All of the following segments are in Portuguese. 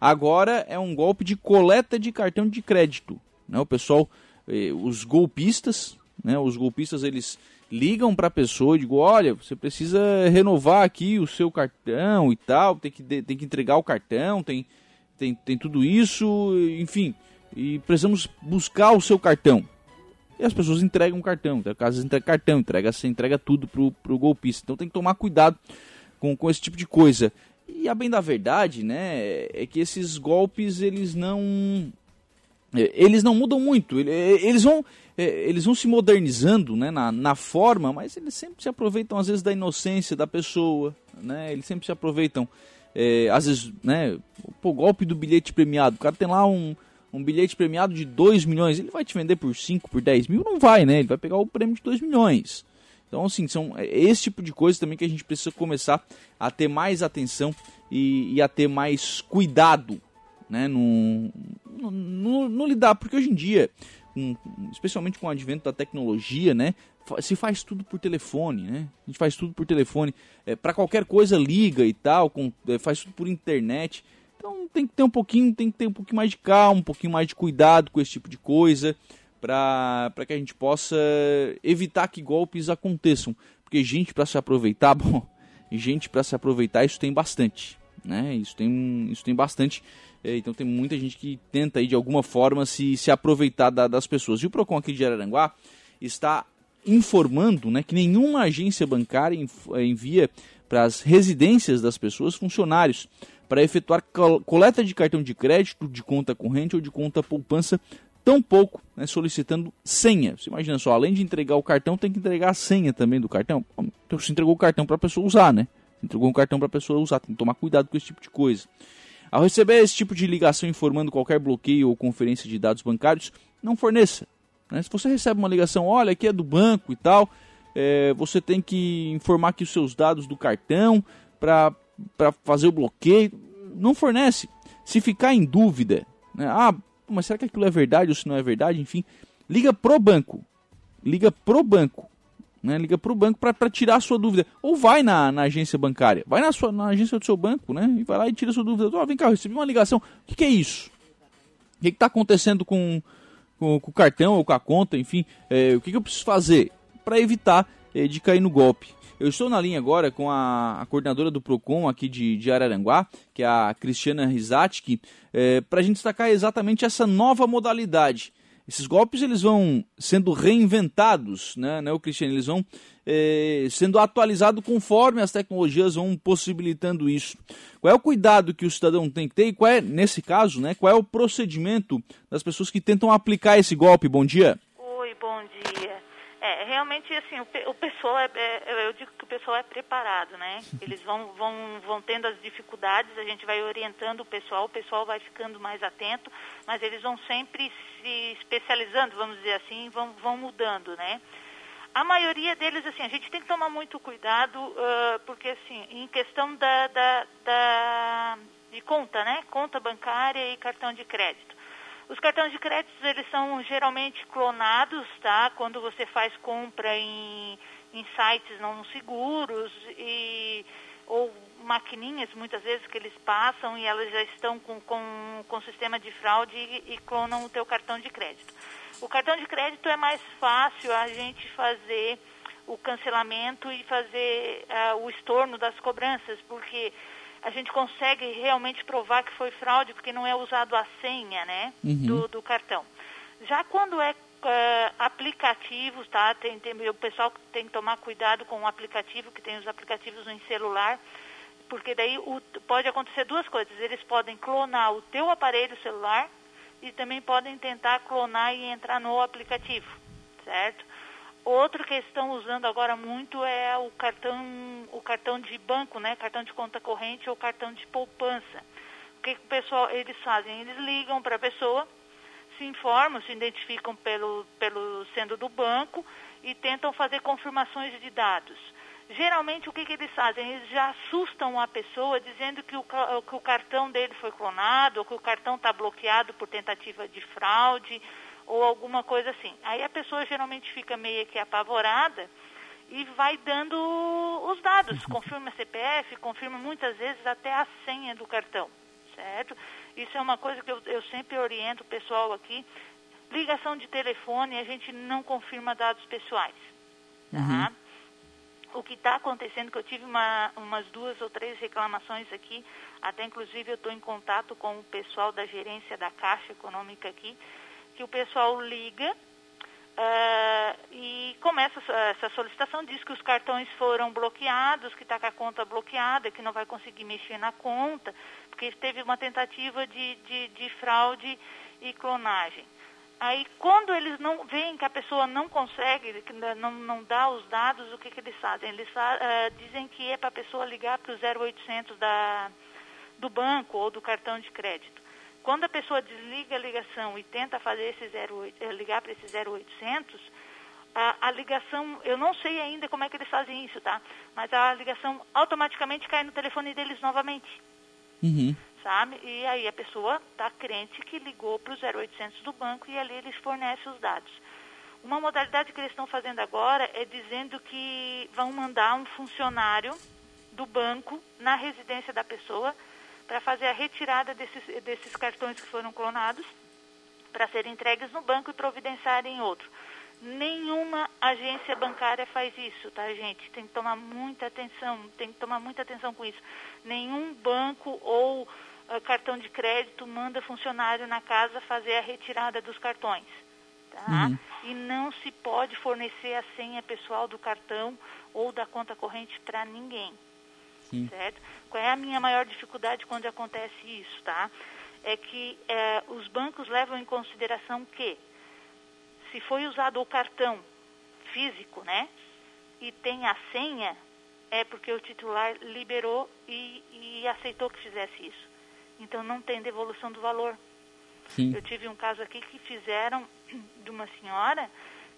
Agora é um golpe de coleta de cartão de crédito. Né? O pessoal, eh, os golpistas, né? os golpistas eles ligam para a pessoa e digam, olha, você precisa renovar aqui o seu cartão e tal, tem que, tem que entregar o cartão, tem, tem, tem tudo isso, enfim, e precisamos buscar o seu cartão. E as pessoas entregam cartão, então, caso entrega cartão, entrega, você entrega tudo pro, pro golpista. Então tem que tomar cuidado com, com esse tipo de coisa. E a bem da verdade, né, é que esses golpes eles não é, eles não mudam muito. Eles vão é, eles vão se modernizando né, na, na forma, mas eles sempre se aproveitam às vezes da inocência da pessoa, né? Eles sempre se aproveitam é, às vezes, né, o golpe do bilhete premiado. O cara tem lá um, um bilhete premiado de 2 milhões, ele vai te vender por 5, por 10 mil? Não vai, né? Ele vai pegar o prêmio de 2 milhões. Então, assim, são é esse tipo de coisa também que a gente precisa começar a ter mais atenção e, e a ter mais cuidado, né? No, no, no, lidar, porque hoje em dia, especialmente com o advento da tecnologia, né? Se faz tudo por telefone, né? A gente faz tudo por telefone. É, para qualquer coisa liga e tal, com, é, faz tudo por internet. Então tem que ter um pouquinho, tem que ter um pouquinho mais de calma, um pouquinho mais de cuidado com esse tipo de coisa para que a gente possa evitar que golpes aconteçam. Porque gente para se aproveitar, bom, gente para se aproveitar isso tem bastante, né? Isso tem, isso tem bastante. É, então tem muita gente que tenta aí de alguma forma se, se aproveitar da, das pessoas. E o Procon aqui de Araranguá está informando, né, que nenhuma agência bancária envia para as residências das pessoas funcionários para efetuar coleta de cartão de crédito, de conta corrente ou de conta poupança tão pouco, né, solicitando senha. Você imagina só, além de entregar o cartão, tem que entregar a senha também do cartão. Então você entregou o cartão para a pessoa usar, né? Entregou um cartão para a pessoa usar, tem que tomar cuidado com esse tipo de coisa. Ao receber esse tipo de ligação informando qualquer bloqueio ou conferência de dados bancários, não forneça. Né? Se você recebe uma ligação, olha, aqui é do banco e tal, é, você tem que informar aqui os seus dados do cartão para fazer o bloqueio. Não fornece. Se ficar em dúvida, né? ah, mas será que aquilo é verdade ou se não é verdade? Enfim, liga pro banco. Liga pro banco. Né? Liga pro banco para tirar a sua dúvida. Ou vai na, na, agência bancária. Vai na, sua, na agência do seu banco, né? E vai lá e tira a sua dúvida. Oh, vem cá, eu recebi uma ligação. O que, que é isso? O que está acontecendo com, com, com, o cartão ou com a conta? Enfim, é, o que, que eu preciso fazer para evitar é, de cair no golpe? Eu estou na linha agora com a, a coordenadora do PROCON aqui de, de Araranguá, que é a Cristiana Rizatsky, é, para a gente destacar exatamente essa nova modalidade. Esses golpes eles vão sendo reinventados, né, né Cristiano? Eles vão é, sendo atualizados conforme as tecnologias vão possibilitando isso. Qual é o cuidado que o cidadão tem que ter e qual é, nesse caso, né, qual é o procedimento das pessoas que tentam aplicar esse golpe? Bom dia. Oi, bom dia. Realmente, assim, o, o pessoal, é, é, eu digo que o pessoal é preparado, né? Eles vão, vão, vão tendo as dificuldades, a gente vai orientando o pessoal, o pessoal vai ficando mais atento, mas eles vão sempre se especializando, vamos dizer assim, vão, vão mudando, né? A maioria deles, assim, a gente tem que tomar muito cuidado, uh, porque, assim, em questão da, da, da, de conta, né? Conta bancária e cartão de crédito. Os cartões de crédito, eles são geralmente clonados, tá? Quando você faz compra em, em sites não seguros e, ou maquininhas, muitas vezes, que eles passam e elas já estão com, com, com sistema de fraude e, e clonam o teu cartão de crédito. O cartão de crédito é mais fácil a gente fazer o cancelamento e fazer uh, o estorno das cobranças, porque a gente consegue realmente provar que foi fraude porque não é usado a senha, né, uhum. do, do, cartão. Já quando é uh, aplicativos, tá, tem, tem, o pessoal tem que tomar cuidado com o aplicativo, que tem os aplicativos em celular, porque daí o, pode acontecer duas coisas. Eles podem clonar o teu aparelho celular e também podem tentar clonar e entrar no aplicativo, certo? Outra que estão usando agora muito é o cartão, o cartão de banco, né? Cartão de conta corrente ou cartão de poupança. O que, que o pessoal eles fazem? Eles ligam para a pessoa, se informam, se identificam pelo, pelo sendo do banco e tentam fazer confirmações de dados. Geralmente o que, que eles fazem? Eles já assustam a pessoa dizendo que o, que o cartão dele foi clonado ou que o cartão está bloqueado por tentativa de fraude ou alguma coisa assim. Aí a pessoa geralmente fica meio que apavorada e vai dando os dados, uhum. confirma CPF, confirma muitas vezes até a senha do cartão, certo? Isso é uma coisa que eu, eu sempre oriento o pessoal aqui. Ligação de telefone, a gente não confirma dados pessoais. Tá? Uhum. O que está acontecendo, que eu tive uma, umas duas ou três reclamações aqui, até inclusive eu estou em contato com o pessoal da gerência da Caixa Econômica aqui, que o pessoal liga uh, e começa essa solicitação, diz que os cartões foram bloqueados, que está com a conta bloqueada, que não vai conseguir mexer na conta, porque teve uma tentativa de, de, de fraude e clonagem. Aí, quando eles não veem que a pessoa não consegue, não, não dá os dados, o que, que eles fazem? Eles uh, dizem que é para a pessoa ligar para o 0800 da, do banco ou do cartão de crédito. Quando a pessoa desliga a ligação e tenta fazer esse 08, eh, ligar para esse 0800, a, a, ligação, eu não sei ainda como é que eles fazem isso, tá? Mas a ligação automaticamente cai no telefone deles novamente. Uhum sabe? E aí a pessoa está crente que ligou para o 0800 do banco e ali eles fornecem os dados. Uma modalidade que eles estão fazendo agora é dizendo que vão mandar um funcionário do banco na residência da pessoa para fazer a retirada desses, desses cartões que foram clonados para serem entregues no banco e providenciarem outro. Nenhuma agência bancária faz isso, tá, gente? Tem que tomar muita atenção, tem que tomar muita atenção com isso. Nenhum banco ou uh, cartão de crédito manda funcionário na casa fazer a retirada dos cartões. Tá? Uhum. E não se pode fornecer a senha pessoal do cartão ou da conta corrente para ninguém. Sim. Certo? Qual é a minha maior dificuldade quando acontece isso, tá? É que é, os bancos levam em consideração que se foi usado o cartão físico, né? E tem a senha, é porque o titular liberou e, e aceitou que fizesse isso. Então não tem devolução do valor. Sim. Eu tive um caso aqui que fizeram de uma senhora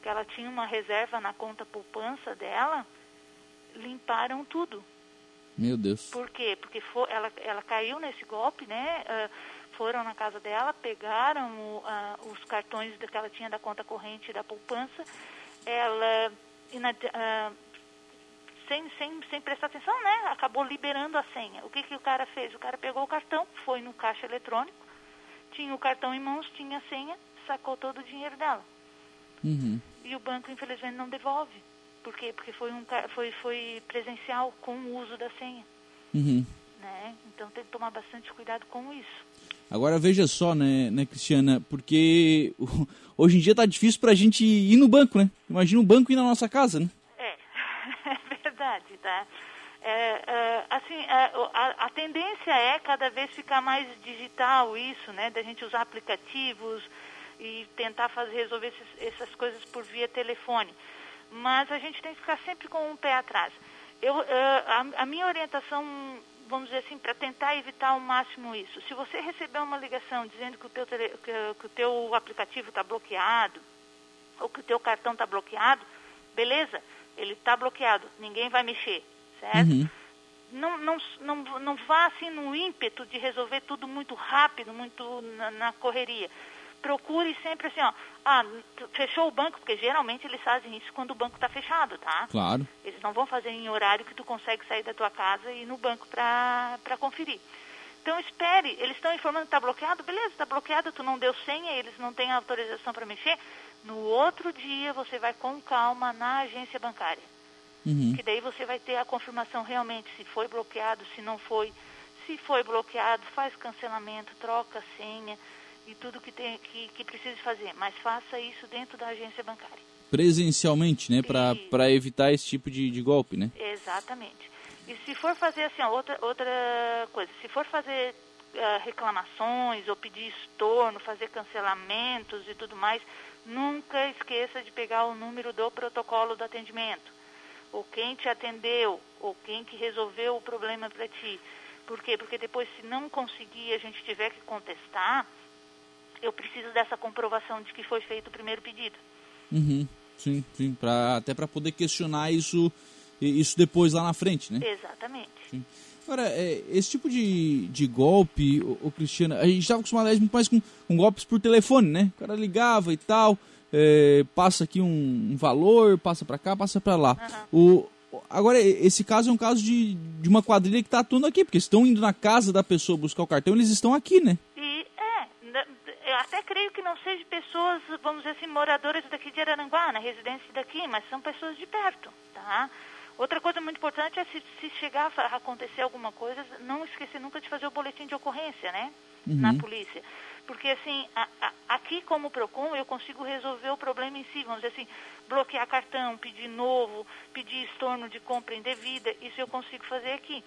que ela tinha uma reserva na conta poupança dela, limparam tudo. Meu Deus. Por quê? Porque for, ela, ela caiu nesse golpe, né? Uh, foram na casa dela, pegaram o, uh, os cartões que ela tinha da conta corrente da poupança, ela uh, sem, sem, sem prestar atenção, né? Acabou liberando a senha. O que, que o cara fez? O cara pegou o cartão, foi no caixa eletrônico, tinha o cartão em mãos, tinha a senha, sacou todo o dinheiro dela. Uhum. E o banco, infelizmente, não devolve. Por quê? Porque foi, um, foi, foi presencial com o uso da senha. Uhum. Né? Então tem que tomar bastante cuidado com isso. Agora veja só, né, né Cristiana, porque hoje em dia tá difícil pra gente ir no banco, né? Imagina um banco ir na nossa casa, né? verdade, tá? É, é, assim, é, a, a, tendência é cada vez ficar mais digital isso, né? Da gente usar aplicativos e tentar fazer resolver esses, essas coisas por via telefone. Mas a gente tem que ficar sempre com um pé atrás. Eu, é, a, a minha orientação, vamos dizer assim, para tentar evitar ao máximo isso. Se você receber uma ligação dizendo que o teu, tele, que, que o teu aplicativo está bloqueado ou que o teu cartão está bloqueado, beleza ele está bloqueado, ninguém vai mexer, certo? Uhum. Não, não, não, não vá assim no ímpeto de resolver tudo muito rápido, muito na, na correria. Procure sempre assim, ó, ah, fechou o banco, porque geralmente eles fazem isso quando o banco está fechado, tá? Claro. Eles não vão fazer em horário que tu consegue sair da tua casa e ir no banco para conferir. Então espere, eles estão informando que está bloqueado, beleza, está bloqueado, tu não deu senha, eles não têm autorização para mexer, no outro dia você vai com calma na agência bancária. Uhum. Que daí você vai ter a confirmação realmente se foi bloqueado, se não foi. Se foi bloqueado, faz cancelamento, troca a senha e tudo que, tem, que, que precisa fazer. Mas faça isso dentro da agência bancária. Presencialmente, né? Para evitar esse tipo de, de golpe, né? Exatamente. E se for fazer assim, outra, outra coisa, se for fazer uh, reclamações ou pedir estorno, fazer cancelamentos e tudo mais, Nunca esqueça de pegar o número do protocolo do atendimento, ou quem te atendeu, ou quem que resolveu o problema para ti. Por quê? Porque depois, se não conseguir, a gente tiver que contestar, eu preciso dessa comprovação de que foi feito o primeiro pedido. Uhum. Sim, sim, pra, até para poder questionar isso, isso depois lá na frente, né? Exatamente. Sim. Agora, é, esse tipo de, de golpe, o, Cristiano, a gente estava acostumado muito mais com, com, golpes por telefone, né? O cara ligava e tal, é, passa aqui um, um, valor, passa para cá, passa para lá. Uhum. O, Agora, esse caso é um caso de, de uma quadrilha que está atuando aqui, porque estão indo na casa da pessoa buscar o cartão, eles estão aqui, né? Até creio que não seja pessoas, vamos dizer assim, moradoras daqui de Araranguá, na residência daqui, mas são pessoas de perto, tá? Outra coisa muito importante é se, se chegar a acontecer alguma coisa, não esquecer nunca de fazer o boletim de ocorrência, né? Uhum. Na polícia. Porque, assim, a, a, aqui como PROCON, eu consigo resolver o problema em si. Vamos dizer assim, bloquear cartão, pedir novo, pedir estorno de compra indevida, isso eu consigo fazer aqui.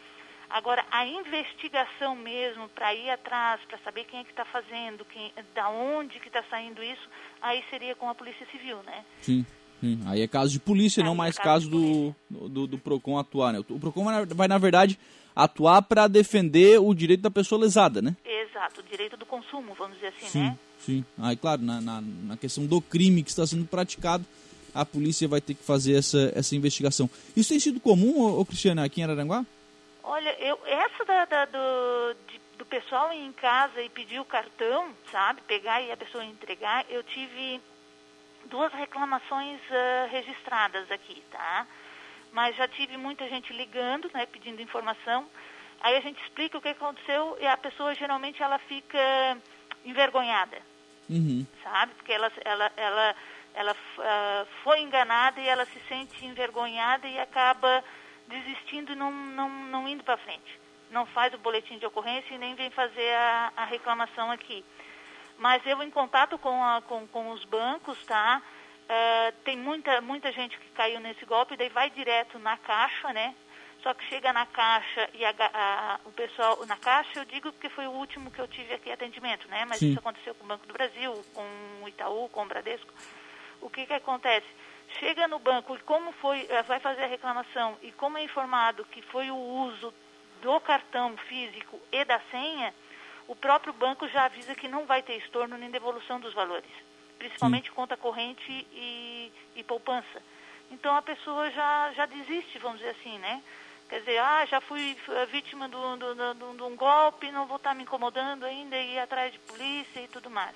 Agora, a investigação mesmo, para ir atrás, para saber quem é que está fazendo, quem, da onde que está saindo isso, aí seria com a Polícia Civil, né? Sim. Sim. Aí é caso de polícia, aí não é mais caso, caso do, do, do, PROCON atuar, né? O PROCON vai, vai na verdade, atuar para defender o direito da pessoa lesada, né? Exato, o direito do consumo, vamos dizer assim, sim, né? Sim, aí claro, na, na, na questão do crime que está sendo praticado, a polícia vai ter que fazer essa, essa investigação. Isso tem sido comum, ô, ô Cristiana, aqui em Araranguá? Olha, eu, essa da, da do, de, do pessoal ir em casa e pedir o cartão, sabe, pegar e a pessoa entregar, eu tive duas reclamações uh, registradas aqui, tá? Mas já tive muita gente ligando, né, pedindo informação. Aí a gente explica o que aconteceu e a pessoa geralmente ela fica envergonhada, uhum. sabe? Porque ela, ela, ela, ela uh, foi enganada e ela se sente envergonhada e acaba desistindo e não, não, não indo para frente. Não faz o boletim de ocorrência e nem vem fazer a, a reclamação aqui. Mas eu, em contato com, a, com, com os bancos, tá? Uh, tem muita, muita gente que caiu nesse golpe, daí vai direto na caixa, né? Só que chega na caixa e a, a, o pessoal, na caixa eu digo porque foi o último que eu tive aqui atendimento, né? Mas Sim. isso aconteceu com o Banco do Brasil, com o Itaú, com o Bradesco. O que que acontece? Chega no banco e como foi, eh, vai fazer a reclamação e como é informado que foi o uso do cartão físico e da senha, o próprio banco já avisa que não vai ter estorno nem devolução dos valores, principalmente Sim. conta corrente e, e poupança. Então a pessoa já, já desiste, vamos dizer assim, né? Quer dizer, ah, já fui vítima de um golpe, não vou estar me incomodando ainda e ir atrás de polícia e tudo mais.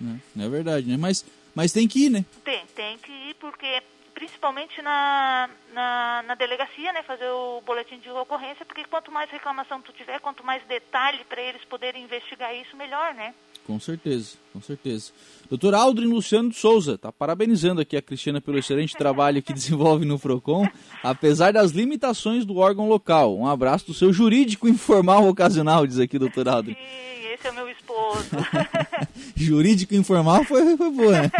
É, é verdade, né? Mas, mas tem que ir, né? Tem, tem que ir, porque principalmente na, na, na, delegacia, né, fazer o boletim de ocorrência, porque quanto mais reclamação tu tiver, quanto mais detalhe para eles poderem investigar isso, melhor, né? Com certeza, com certeza. Doutor Aldrin Luciano de Souza, está parabenizando aqui a Cristina pelo excelente trabalho que desenvolve no PROCON, apesar das limitações do órgão local. Um abraço do seu jurídico informal ocasional, diz aqui doutor Aldrin. Sim, esse é o meu esposo. jurídico informal foi, foi boa, né?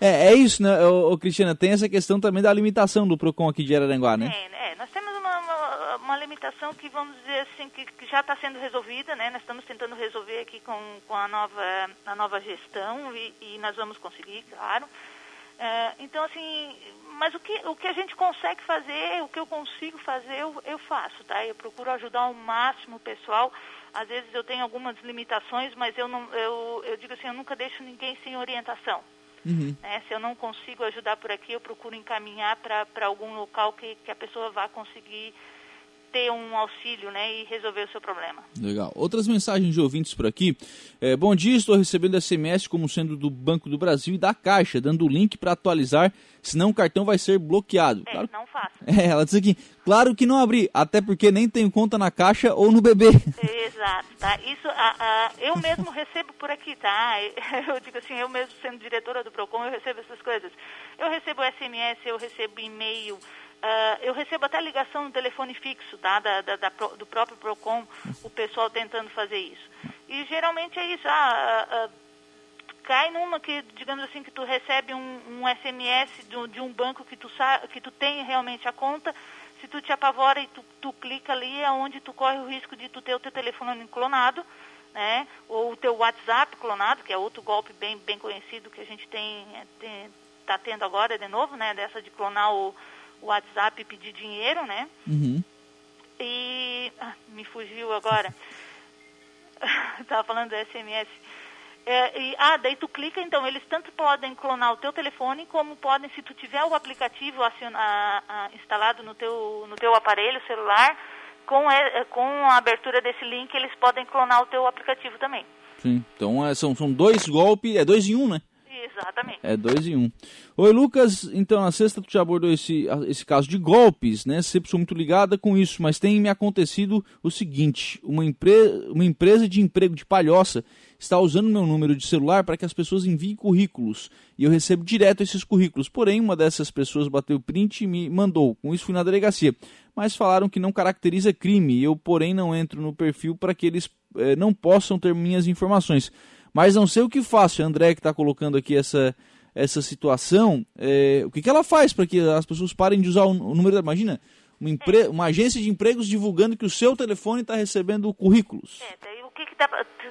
É, é isso, né, ô, ô, Cristina? Tem essa questão também da limitação do PROCON aqui de Araranguá, né? É, é nós temos uma, uma, uma, limitação que, vamos dizer assim, que já está sendo resolvida, né? Nós estamos tentando resolver aqui com, com a, nova, a nova gestão e, e nós vamos conseguir, claro. É, então, assim, mas o que, o que a gente consegue fazer, o que eu consigo fazer, eu, eu faço, tá? Eu procuro ajudar ao máximo o pessoal. Às vezes eu tenho algumas limitações, mas eu, não, eu, eu digo assim, eu nunca deixo ninguém sem orientação. Uhum. Né? Se eu não consigo ajudar por aqui, eu procuro encaminhar para algum local que, que a pessoa vá conseguir ter um auxílio né, e resolver o seu problema. Legal. Outras mensagens de ouvintes por aqui. É, bom dia, estou recebendo SMS como sendo do Banco do Brasil e da Caixa, dando o link para atualizar, senão o cartão vai ser bloqueado. É, claro... não faça. É, ela diz aqui, claro que não abri, até porque nem tenho conta na Caixa ou no BB. Exato, tá? Isso, a, a, eu mesmo recebo por aqui, tá? Eu digo assim, eu mesmo sendo diretora do PROCON, eu recebo essas coisas. Eu recebo SMS, eu recebo e-mail, Uh, eu recebo até ligação no telefone fixo tá? da, da, da, do próprio PROCON, o pessoal tentando fazer isso. E geralmente é isso, ah, uh, cai numa que, digamos assim, que tu recebe um, um SMS de, de, um banco que tu, que tu tem realmente a conta, se tu te apavora e tu, tu clica ali, é onde tu corre o risco de tu ter o teu telefone clonado, né? ou o teu WhatsApp clonado, que é outro golpe bem, bem conhecido que a gente tem, está é, tendo agora de novo, né? dessa de clonar o o WhatsApp e pedir dinheiro, né? Uhum. E ah, me fugiu agora. Estava falando do SMS. É, e, ah, daí tu clica, então eles tanto podem clonar o teu telefone, como podem, se tu tiver o aplicativo aciona, a, a, instalado no teu, no teu aparelho celular, com, é, com a abertura desse link, eles podem clonar o teu aplicativo também. Sim, então é, são, são dois golpes, é dois em um, né? Exatamente. É dois em um. Oi, Lucas. Então, na sexta tu já abordou esse, esse caso de golpes, né? Sempre sou muito ligada com isso, mas tem me acontecido o seguinte: uma, empre... uma empresa de emprego de palhoça está usando meu número de celular para que as pessoas enviem currículos e eu recebo direto esses currículos. Porém, uma dessas pessoas bateu print e me mandou. Com isso, fui na delegacia. Mas falaram que não caracteriza crime. Eu, porém, não entro no perfil para que eles eh, não possam ter minhas informações. Mas não sei o que faço. A André que está colocando aqui essa, essa situação. Eh, o que, que ela faz para que as pessoas parem de usar o, o número da. Imagina, uma, empre... uma agência de empregos divulgando que o seu telefone está recebendo currículos. É, daí o que, que dá,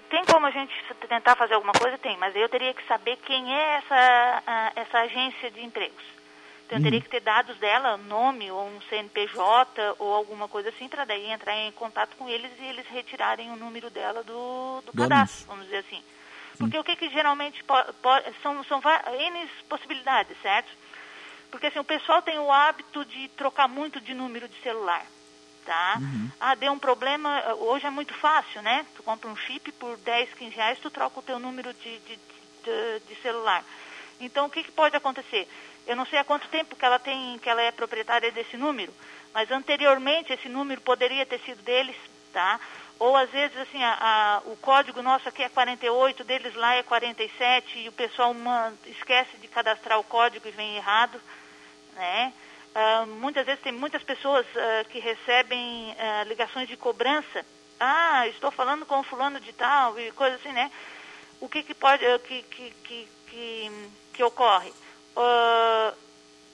tem como a gente tentar fazer alguma coisa? Tem, mas eu teria que saber quem é essa, a, essa agência de empregos. Então, eu teria que ter dados dela, nome ou um CNPJ ou alguma coisa assim, para daí entrar em contato com eles e eles retirarem o número dela do, do cadastro, vamos dizer assim. Porque o que, que geralmente são, são N possibilidades, certo? Porque assim, o pessoal tem o hábito de trocar muito de número de celular. Tá? Uhum. Ah, deu um problema, hoje é muito fácil, né? Tu compra um chip por 10, 15 reais, tu troca o teu número de, de, de, de celular. Então, o que, que pode acontecer? Eu não sei há quanto tempo que ela tem, que ela é proprietária desse número, mas anteriormente esse número poderia ter sido deles, tá? Ou às vezes assim, a, a, o código nosso aqui é 48, deles lá é 47 e o pessoal esquece de cadastrar o código e vem errado, né? Uh, muitas vezes tem muitas pessoas uh, que recebem uh, ligações de cobrança. Ah, estou falando com fulano de tal e coisa assim, né? O que, que pode, que, que, que, que, que ocorre?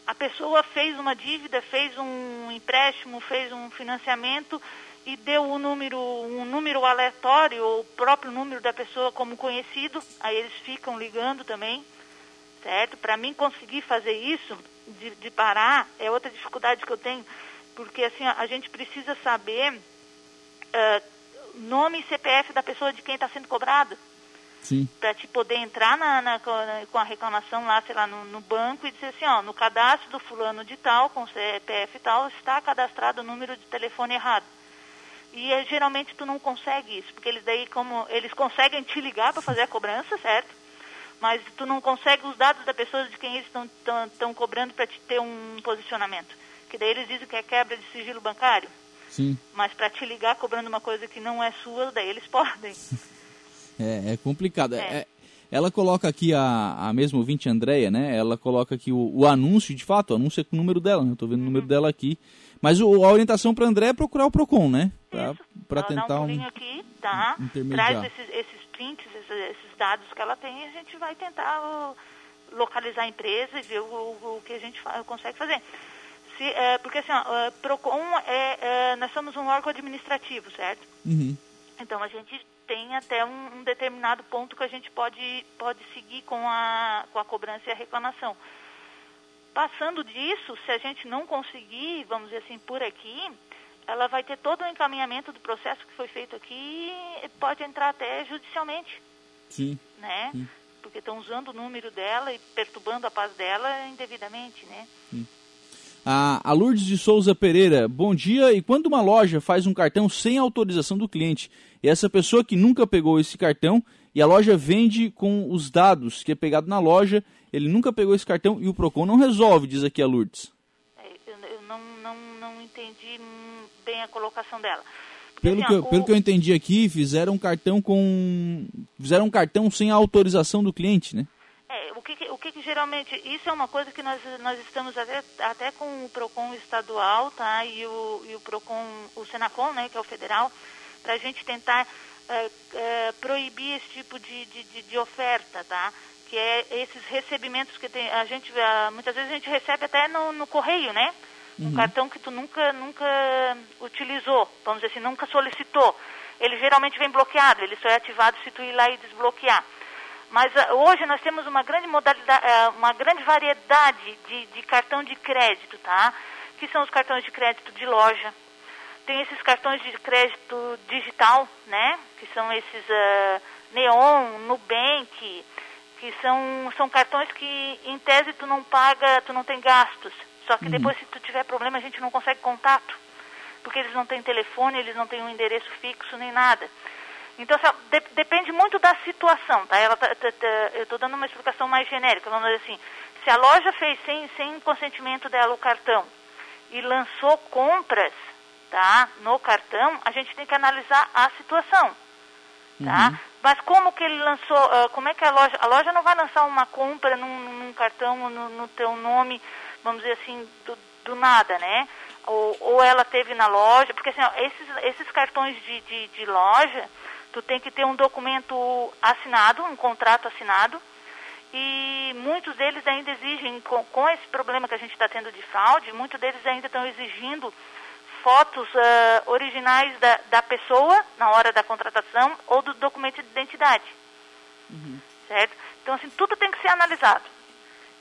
a pessoa fez uma dívida, fez um empréstimo, fez um financiamento e deu um número, um número aleatório, ou o próprio número da pessoa como conhecido, aí eles ficam ligando também, certo? Para mim conseguir fazer isso, de, de, parar, é outra dificuldade que eu tenho, porque assim, a gente precisa saber uh, nome e CPF da pessoa de quem está sendo cobrado. Para te poder entrar na, na, com a reclamação lá, sei lá, no, no, banco e dizer assim, ó, no cadastro do fulano de tal, com CPF tal, está cadastrado o número de telefone errado. E é, geralmente tu não consegue isso, porque eles daí, como eles conseguem te ligar para fazer a cobrança, certo? Mas tu não consegue os dados da pessoa de quem eles estão cobrando para te ter um posicionamento. Que daí eles dizem que é quebra de sigilo bancário. Sim. Mas para te ligar cobrando uma coisa que não é sua, daí eles podem. É, é complicado. É. É, ela coloca aqui a, a mesma ouvinte Andréia, né? Ela coloca aqui o, o, anúncio, de fato, o anúncio é com o número dela, né? Eu tô vendo o número uhum. dela aqui. Mas o, a orientação para André é procurar o PROCON, né? Para tentar um, um aqui, tá? Traz esses, esses prints, esses, dados que ela tem e a gente vai tentar uh, localizar a empresa e ver o, o, o que a gente consegue fazer. Se, é, porque assim, ó, uh, PROCON, é, é, nós somos um órgão administrativo, certo? Uhum. Então a gente tem até um, um, determinado ponto que a gente pode, pode seguir com a, com a cobrança e a reclamação. Passando disso, se a gente não conseguir, vamos dizer assim, por aqui, ela vai ter todo o encaminhamento do processo que foi feito aqui e pode entrar até judicialmente. Sim. Né? Sim. Porque estão usando o número dela e perturbando a paz dela indevidamente, né? Sim. A, Lourdes de Souza Pereira, bom dia. E quando uma loja faz um cartão sem autorização do cliente, e essa pessoa que nunca pegou esse cartão e a loja vende com os dados que é pegado na loja, ele nunca pegou esse cartão e o Procon não resolve, diz aqui a Lourdes. É, eu, eu não, não, não entendi bem a colocação dela. Porque, pelo, assim, que, eu, o... pelo que eu entendi aqui, fizeram um cartão com. Fizeram um cartão sem a autorização do cliente, né? que, o que, que, geralmente, isso é uma coisa que nós, nós estamos até, até com o PROCON estadual, tá, e o, e o PROCON, o Senacom, né, que é o federal, para a gente tentar uh, uh, proibir esse tipo de, de, de, oferta, tá, que é esses recebimentos que tem, a gente, muitas vezes a gente recebe até no, no correio, né, um uhum. cartão que tu nunca, nunca utilizou, vamos dizer assim, nunca solicitou. Ele geralmente vem bloqueado, ele só é ativado se tu ir lá e desbloquear. Mas uh, hoje nós temos uma grande modalidade, uh, uma grande variedade de, de, cartão de crédito, tá? Que são os cartões de crédito de loja. Tem esses cartões de crédito digital, né? Que são esses uh, Neon, Nubank, que são, são cartões que em tese tu não paga, tu não tem gastos. Só que uhum. depois se tu tiver problema a gente não consegue contato. Porque eles não têm telefone, eles não têm um endereço fixo nem nada. Então, de, depende muito da situação, tá? Ela tá, tá, tá eu estou dando uma explicação mais genérica, vamos dizer assim. Se a loja fez sem, sem consentimento dela o cartão e lançou compras, tá? No cartão, a gente tem que analisar a situação, tá? Uhum. Mas como que ele lançou, uh, como é que a loja, a loja não vai lançar uma compra num, num cartão no, no teu nome, vamos dizer assim, do, do nada, né? Ou, ou, ela teve na loja, porque assim, ó, esses, esses cartões de, de, de loja, tu tem que ter um documento assinado, um contrato assinado, e muitos deles ainda exigem, com, com esse problema que a gente está tendo de fraude, muitos deles ainda estão exigindo fotos uh, originais da, da pessoa na hora da contratação ou do documento de identidade. Uhum. Certo? Então, assim, tudo tem que ser analisado.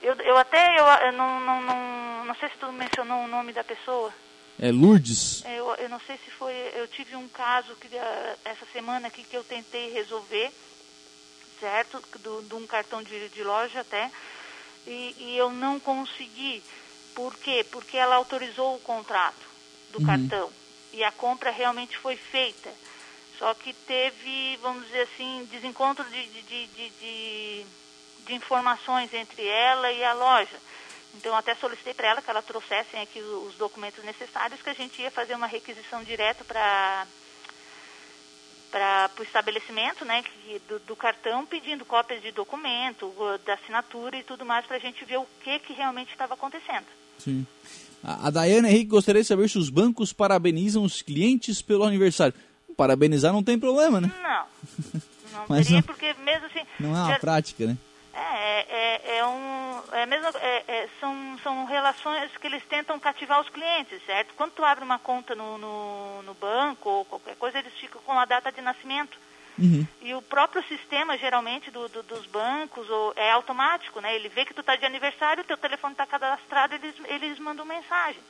Eu, eu até, eu, eu não, não, não, não sei se tu mencionou o nome da pessoa. É Lourdes. É, eu, eu não sei se foi. Eu tive um caso que, uh, essa semana aqui que eu tentei resolver, certo? De um cartão de, de loja até. E, e, eu não consegui. Por quê? Porque ela autorizou o contrato do uhum. cartão. E a compra realmente foi feita. Só que teve, vamos dizer assim, desencontro de, de, de, de, de informações entre ela e a loja. Então, até solicitei para ela que ela trouxessem aqui os documentos necessários, que a gente ia fazer uma requisição direta para para o estabelecimento né, que, do, do, cartão, pedindo cópias de documento, da assinatura e tudo mais, para a gente ver o que, que realmente estava acontecendo. Sim. A, a Daiane Henrique gostaria de saber se os bancos parabenizam os clientes pelo aniversário. Parabenizar não tem problema, né? Não. Não Mas teria, não, porque mesmo assim... Não é uma já, prática, né? É, é, é um, é mesmo, é, é, são, são relações que eles tentam cativar os clientes, certo? Quando tu abre uma conta no, no, no banco ou qualquer coisa, eles ficam com a data de nascimento. Uhum. E o próprio sistema, geralmente, do, do, dos bancos ou, é automático, né? Ele vê que tu está de aniversário, teu telefone está cadastrado, eles, eles mandam mensagem.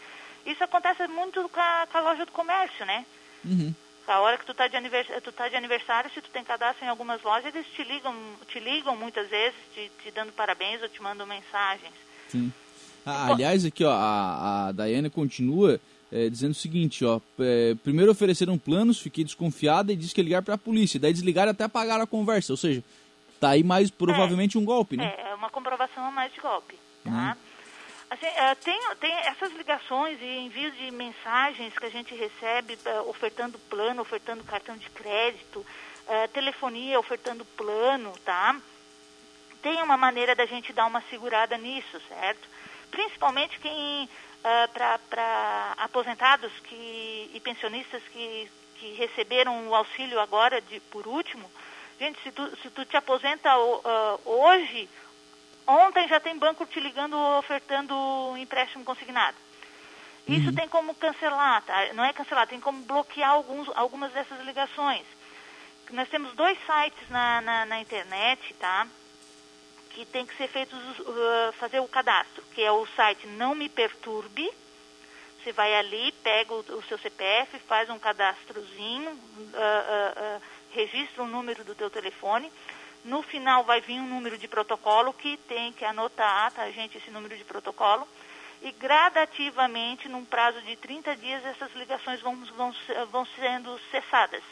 Isso acontece muito com a, com a loja do comércio, né? Uhum. A hora que tu está de, anivers... tá de aniversário, se tu tem cadastro em algumas lojas, eles te ligam, te ligam muitas vezes, te, te dando parabéns ou te mandam mensagens. Sim. Ah, aliás, aqui ó, a, a Daiane continua é, dizendo o seguinte, ó, é, primeiro ofereceram planos, fiquei desconfiada e disse que ia ligar para a polícia, daí desligaram até apagaram a conversa, ou seja, tá aí mais provavelmente é, um golpe, né? É, uma comprovação a mais de golpe, tá? Uhum. Assim, uh, tem, tem essas ligações e envios de mensagens que a gente recebe uh, ofertando plano, ofertando cartão de crédito, telefonia ofertando plano, tá? Tem uma maneira da gente dar uma segurada nisso, certo? Principalmente quem, para aposentados que, e pensionistas que, que receberam o auxílio agora, de, por último, gente, se tu, se tu te aposenta hoje, Ontem já tem banco te ligando ofertando empréstimo consignado. Isso uhum. tem como cancelar, tá? Não é cancelar, tem como bloquear alguns, algumas dessas ligações. Nós temos dois sites na, na, na internet, tá? Que tem que ser feito, uh, fazer o cadastro, que é o site Não Me Perturbe. Você vai ali, pega o, o seu CPF, faz um cadastrozinho, uh, uh, registra o número do teu telefone no final vai vir um número de protocolo que tem que anotar, tá, gente, esse número de protocolo. E gradativamente, num prazo de 30 dias, essas ligações vão, vão, vão sendo cessadas.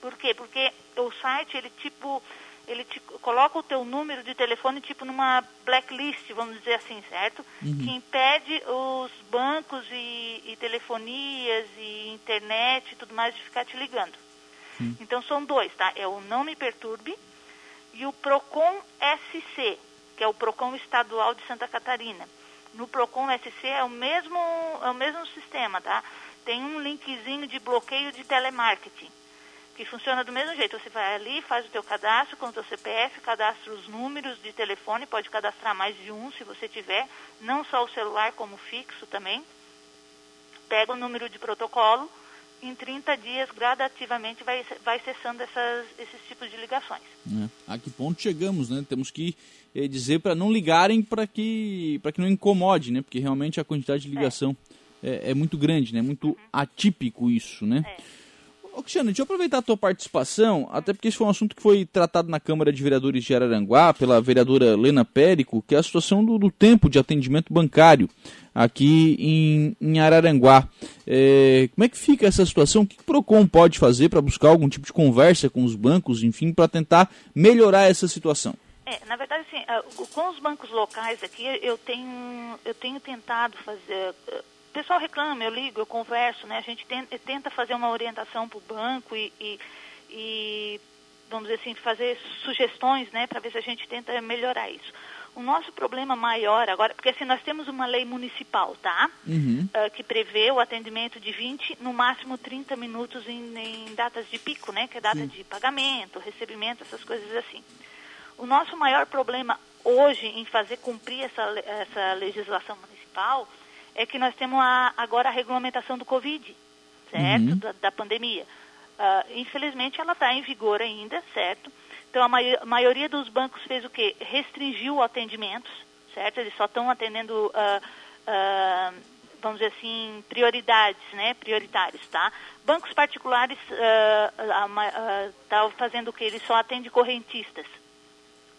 Por quê? Porque o site, ele tipo, ele te coloca o teu número de telefone tipo numa blacklist, vamos dizer assim, certo? Uhum. Que impede os bancos e, e, telefonias e internet e tudo mais de ficar te ligando. Uhum. Então são dois, tá? É o Não Me Perturbe, e o PROCON SC, que é o PROCON estadual de Santa Catarina. No PROCON SC é o mesmo, é o mesmo sistema, tá? Tem um linkzinho de bloqueio de telemarketing, que funciona do mesmo jeito. Você vai ali, faz o teu cadastro com o teu CPF, cadastra os números de telefone, pode cadastrar mais de um se você tiver, não só o celular como fixo também. Pega o número de protocolo, em 30 dias, gradativamente, vai, vai cessando essas, esses tipos de ligações. É. A que ponto chegamos, né? Temos que é, dizer para não ligarem para que, que não incomode, né? Porque realmente a quantidade de ligação é, é, é muito grande, né? Muito uhum. atípico isso, né? É. Ô, Cristiano, deixa eu aproveitar a tua participação, até porque esse foi um assunto que foi tratado na Câmara de Vereadores de Araranguá pela vereadora Lena Périco, que é a situação do, do tempo de atendimento bancário aqui em, em Araranguá. É, como é que fica essa situação? O que o PROCON pode fazer para buscar algum tipo de conversa com os bancos, enfim, para tentar melhorar essa situação? É, na verdade, assim, com os bancos locais aqui, eu tenho, eu tenho tentado fazer o pessoal reclama, eu ligo, eu converso, né? A gente tenta fazer uma orientação para o banco e, e, e, vamos dizer assim, fazer sugestões, né? Para ver se a gente tenta melhorar isso. O nosso problema maior agora, porque assim, nós temos uma lei municipal, tá? Uhum. Uh, que prevê o atendimento de 20, no máximo 30 minutos em, em datas de pico, né? Que é data Sim. de pagamento, recebimento, essas coisas assim. O nosso maior problema hoje em fazer cumprir essa, essa legislação municipal é que nós temos a, agora a regulamentação do Covid, certo? Uhum. Da, da, pandemia. Uh, infelizmente, ela está em vigor ainda, certo? Então, a, mai maioria dos bancos fez o quê? Restringiu atendimentos, certo? Eles só estão atendendo, uh, uh, vamos dizer assim, prioridades, né? Prioritários, tá? Bancos particulares estão fazendo o quê? Eles só atendem correntistas,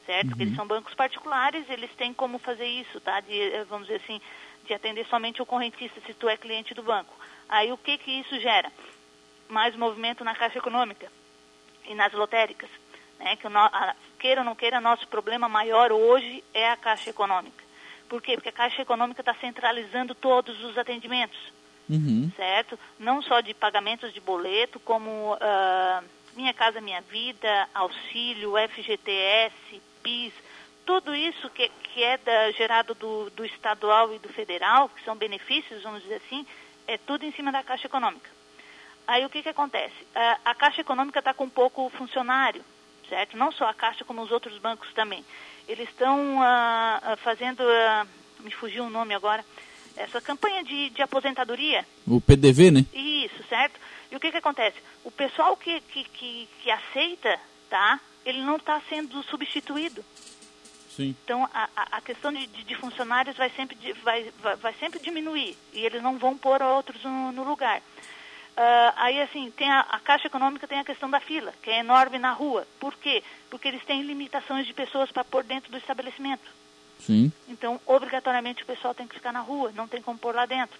certo? Uhum. Porque eles são bancos particulares, eles têm como fazer isso, tá? De, vamos dizer assim, de atender somente o correntista se tu é cliente do banco. Aí o que que isso gera? Mais movimento na caixa econômica e nas lotéricas. Né? Que a, queira ou não queira, nosso problema maior hoje é a caixa econômica. Por quê? Porque a caixa econômica está centralizando todos os atendimentos. Uhum. Certo? Não só de pagamentos de boleto, como uh, Minha Casa Minha Vida, auxílio, FGTS, PIS, tudo isso que, que é da, gerado do, do estadual e do federal, que são benefícios, vamos dizer assim, é tudo em cima da Caixa Econômica. Aí o que, que acontece? A, a Caixa Econômica está com pouco funcionário, certo? Não só a Caixa, como os outros bancos também. Eles estão uh, fazendo, uh, me fugiu o nome agora, essa campanha de, de aposentadoria. O PDV, né? Isso, certo? E o que, que acontece? O pessoal que, que, que, que aceita, tá? Ele não está sendo substituído. Sim. Então, a, a questão de, de, funcionários vai sempre, vai, vai, vai, sempre diminuir e eles não vão pôr outros no, no lugar. Uh, aí, assim, tem a, a, Caixa Econômica tem a questão da fila, que é enorme na rua. Por quê? Porque eles têm limitações de pessoas para pôr dentro do estabelecimento. Sim. Então, obrigatoriamente, o pessoal tem que ficar na rua, não tem como pôr lá dentro.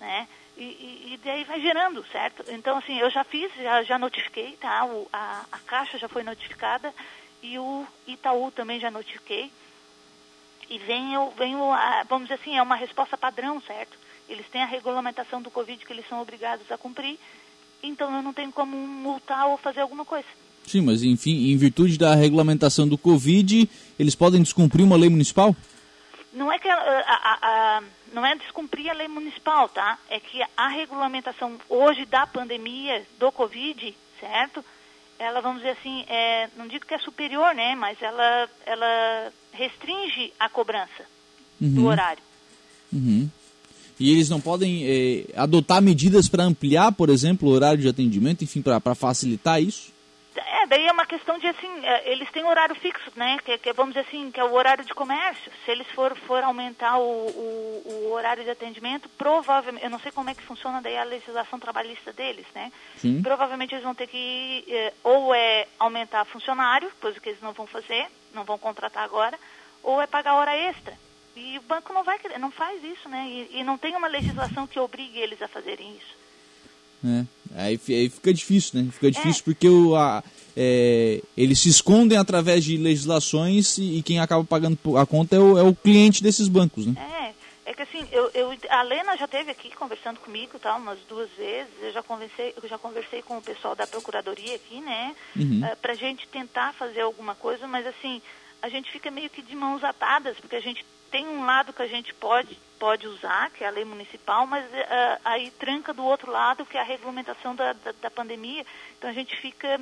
Né? E, e, e daí vai gerando, certo? Então, assim, eu já fiz, já, já notifiquei, tá? O, a, a Caixa já foi notificada e o Itaú também já notifiquei. E vem, vem vamos dizer assim, é uma resposta padrão, certo? Eles têm a regulamentação do Covid que eles são obrigados a cumprir, então eu não tenho como multar ou fazer alguma coisa. Sim, mas enfim, em virtude da regulamentação do Covid, eles podem descumprir uma lei municipal? Não é que a, a, a, não é descumprir a lei municipal, tá? É que a regulamentação hoje da pandemia do Covid, certo? Ela, vamos dizer assim, é, não digo que é superior, né, mas ela, ela restringe a cobrança uhum. do horário. Uhum. E eles não podem é, adotar medidas para ampliar, por exemplo, o horário de atendimento, enfim, para facilitar isso? Daí é uma questão de assim, é, eles têm horário fixo, né? Que, que vamos dizer assim, que é o horário de comércio. Se eles for, for aumentar o, o, o, horário de atendimento, provavelmente, eu não sei como é que funciona daí a legislação trabalhista deles, né? Sim. Provavelmente eles vão ter que é, ou é aumentar funcionário, coisa que eles não vão fazer, não vão contratar agora, ou é pagar hora extra. E o banco não vai não faz isso, né? E, e não tem uma legislação que obrigue eles a fazerem isso. É. Aí, aí fica difícil, né? Fica difícil é. porque o, a, é, eles se escondem através de legislações e, e quem acaba pagando a conta é o, é o, cliente desses bancos, né? É, é que assim, eu, eu, a Lena já esteve aqui conversando comigo, tá, umas duas vezes, eu já conversei, eu já conversei com o pessoal da Procuradoria aqui, né, uhum. uh, pra gente tentar fazer alguma coisa, mas assim, a gente fica meio que de mãos atadas, porque a gente tem um lado que a gente pode, pode usar, que é a lei municipal, mas uh, aí tranca do outro lado, que é a regulamentação da, da, da pandemia. Então a gente fica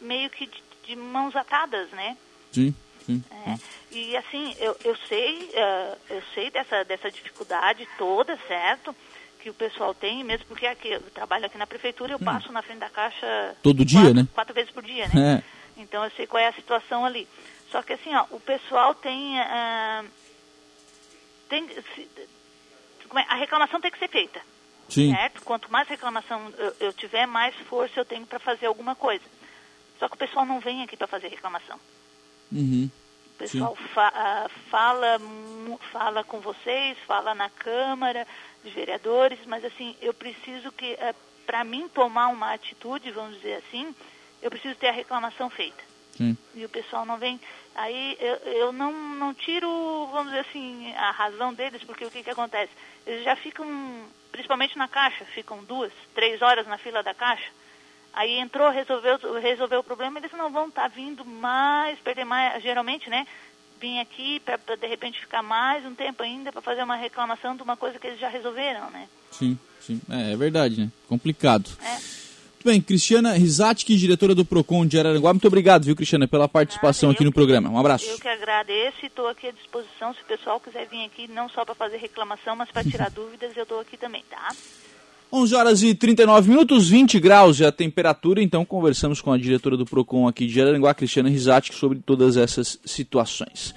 meio que de, de mãos atadas, né? Sim. Sim. É, e assim, eu, eu sei, uh, eu sei dessa, dessa dificuldade toda, certo? Que o pessoal tem, mesmo porque aqui, eu trabalho aqui na prefeitura, eu hum. passo na frente da caixa todo dia, quatro, né? Quatro vezes por dia, né? É. Então eu sei qual é a situação ali. Só que assim, ó, o pessoal tem uh, tem, se, é, a reclamação tem que ser feita. Sim. certo? Quanto mais reclamação eu, eu tiver, mais força eu tenho para fazer alguma coisa. Só que o pessoal não vem aqui para fazer reclamação. Uhum. O pessoal fa ah, fala, fala com vocês, fala na Câmara de Vereadores, mas assim, eu preciso que, para mim tomar uma atitude, vamos dizer assim, eu preciso ter a reclamação feita. Sim. E o pessoal não vem. Aí eu, eu não, não tiro, vamos dizer assim, a razão deles, porque o que, que acontece? Eles já ficam, principalmente na caixa, ficam duas, três horas na fila da caixa. Aí entrou, resolveu, resolveu o problema, eles não vão estar vindo mais, perder mais, geralmente, né? Vim aqui para de repente ficar mais um tempo ainda para fazer uma reclamação de uma coisa que eles já resolveram, né? Sim, sim. É, é verdade, né? Complicado. É. Muito bem, Cristiana Rizatki, diretora do PROCON de Araranguá. Muito obrigado, viu, Cristiana, pela participação aqui no que- programa. Um abraço. Eu que agradeço e estou aqui à disposição. Se o pessoal quiser vir aqui, não só para fazer reclamação, mas para tirar dúvidas, eu estou aqui também, tá? 11 horas e 39 minutos, 20 graus é a temperatura. Então, conversamos com a diretora do PROCON aqui de Araranguá, Cristiana Rizatki, sobre todas essas situações.